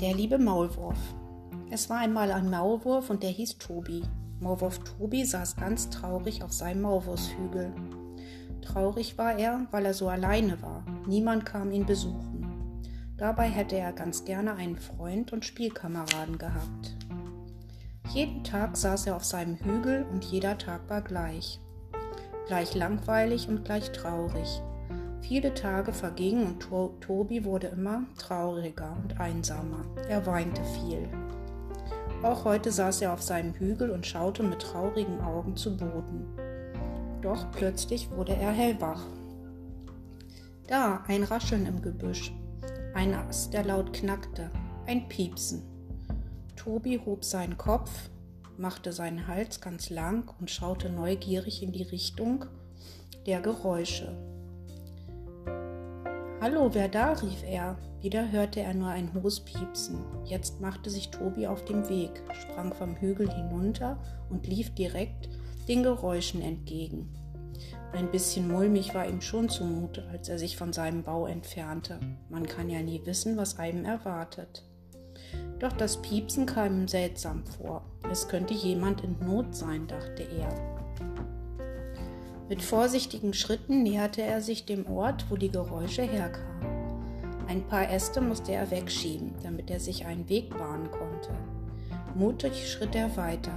Der liebe Maulwurf. Es war einmal ein Maulwurf und der hieß Tobi. Maulwurf Tobi saß ganz traurig auf seinem Maulwurfshügel. Traurig war er, weil er so alleine war. Niemand kam ihn besuchen. Dabei hätte er ganz gerne einen Freund und Spielkameraden gehabt. Jeden Tag saß er auf seinem Hügel und jeder Tag war gleich. Gleich langweilig und gleich traurig. Viele Tage vergingen und to Tobi wurde immer trauriger und einsamer. Er weinte viel. Auch heute saß er auf seinem Hügel und schaute mit traurigen Augen zu Boden. Doch plötzlich wurde er hellwach. Da, ein Rascheln im Gebüsch, ein Ast, der laut knackte, ein Piepsen. Tobi hob seinen Kopf, machte seinen Hals ganz lang und schaute neugierig in die Richtung der Geräusche. Hallo, wer da? rief er. Wieder hörte er nur ein hohes Piepsen. Jetzt machte sich Tobi auf den Weg, sprang vom Hügel hinunter und lief direkt den Geräuschen entgegen. Ein bisschen mulmig war ihm schon zumute, als er sich von seinem Bau entfernte. Man kann ja nie wissen, was einem erwartet. Doch das Piepsen kam ihm seltsam vor. Es könnte jemand in Not sein, dachte er. Mit vorsichtigen Schritten näherte er sich dem Ort, wo die Geräusche herkamen. Ein paar Äste musste er wegschieben, damit er sich einen Weg bahnen konnte. Mutig schritt er weiter.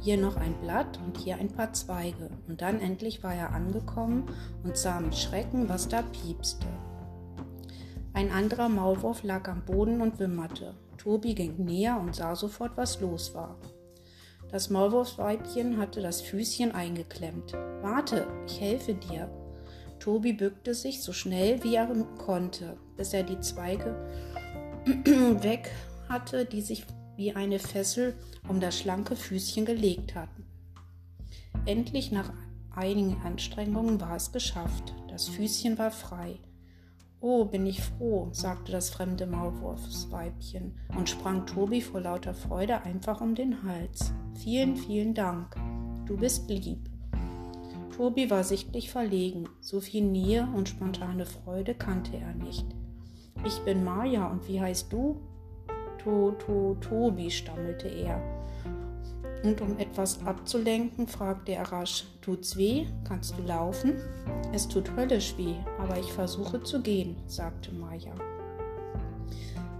Hier noch ein Blatt und hier ein paar Zweige, und dann endlich war er angekommen und sah mit Schrecken, was da piepste. Ein anderer Maulwurf lag am Boden und wimmerte. Tobi ging näher und sah sofort, was los war. Das Maulwurfsweibchen hatte das Füßchen eingeklemmt. Warte, ich helfe dir. Tobi bückte sich so schnell wie er konnte, bis er die Zweige weg hatte, die sich wie eine Fessel um das schlanke Füßchen gelegt hatten. Endlich nach einigen Anstrengungen war es geschafft. Das Füßchen war frei. Oh, bin ich froh, sagte das fremde Maulwurfsweibchen und sprang Tobi vor lauter Freude einfach um den Hals. Vielen, vielen Dank. Du bist lieb. Tobi war sichtlich verlegen. So viel Nähe und spontane Freude kannte er nicht. Ich bin Maja und wie heißt du? To, to, Tobi, stammelte er und um etwas abzulenken, fragte er rasch, tut's weh? Kannst du laufen? Es tut höllisch weh, aber ich versuche zu gehen, sagte Maja.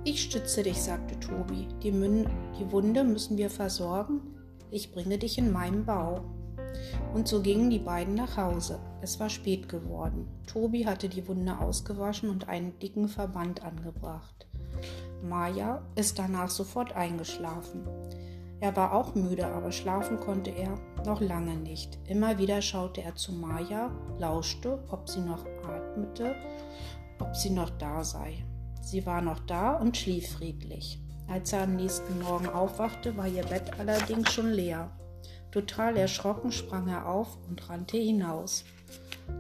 Ich stütze dich, sagte Tobi. Die, Mün die Wunde müssen wir versorgen. Ich bringe dich in meinen Bau. Und so gingen die beiden nach Hause. Es war spät geworden. Tobi hatte die Wunde ausgewaschen und einen dicken Verband angebracht. Maja ist danach sofort eingeschlafen. Er war auch müde, aber schlafen konnte er noch lange nicht. Immer wieder schaute er zu Maja, lauschte, ob sie noch atmete, ob sie noch da sei. Sie war noch da und schlief friedlich. Als er am nächsten Morgen aufwachte, war ihr Bett allerdings schon leer. Total erschrocken sprang er auf und rannte hinaus.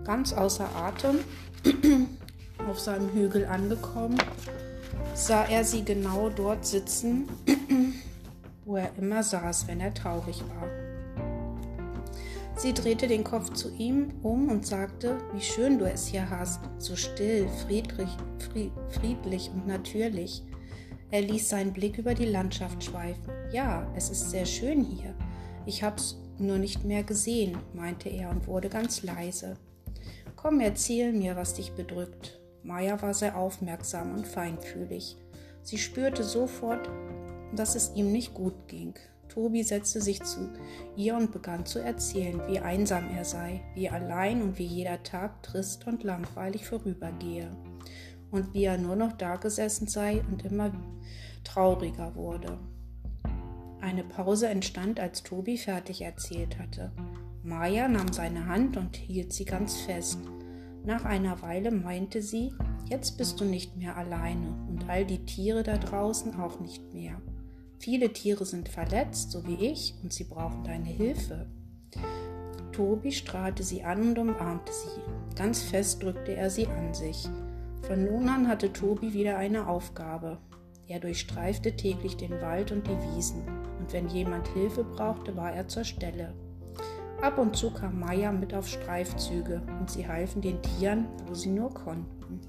Ganz außer Atem, auf seinem Hügel angekommen, sah er sie genau dort sitzen, wo er immer saß, wenn er traurig war. Sie drehte den Kopf zu ihm um und sagte, wie schön du es hier hast, so still, friedlich, friedlich und natürlich. Er ließ seinen Blick über die Landschaft schweifen. Ja, es ist sehr schön hier. Ich hab's nur nicht mehr gesehen, meinte er und wurde ganz leise. Komm, erzähl mir, was dich bedrückt. Maya war sehr aufmerksam und feinfühlig. Sie spürte sofort, dass es ihm nicht gut ging. Tobi setzte sich zu ihr und begann zu erzählen, wie einsam er sei, wie allein und wie jeder Tag trist und langweilig vorübergehe und wie er nur noch dagesessen sei und immer trauriger wurde. Eine Pause entstand, als Tobi fertig erzählt hatte. Maja nahm seine Hand und hielt sie ganz fest. Nach einer Weile meinte sie, jetzt bist du nicht mehr alleine und all die Tiere da draußen auch nicht mehr. Viele Tiere sind verletzt, so wie ich, und sie brauchen deine Hilfe. Tobi strahlte sie an und umarmte sie. Ganz fest drückte er sie an sich. Von nun an hatte Tobi wieder eine Aufgabe. Er durchstreifte täglich den Wald und die Wiesen, und wenn jemand Hilfe brauchte, war er zur Stelle. Ab und zu kam Maya mit auf Streifzüge, und sie halfen den Tieren, wo sie nur konnten.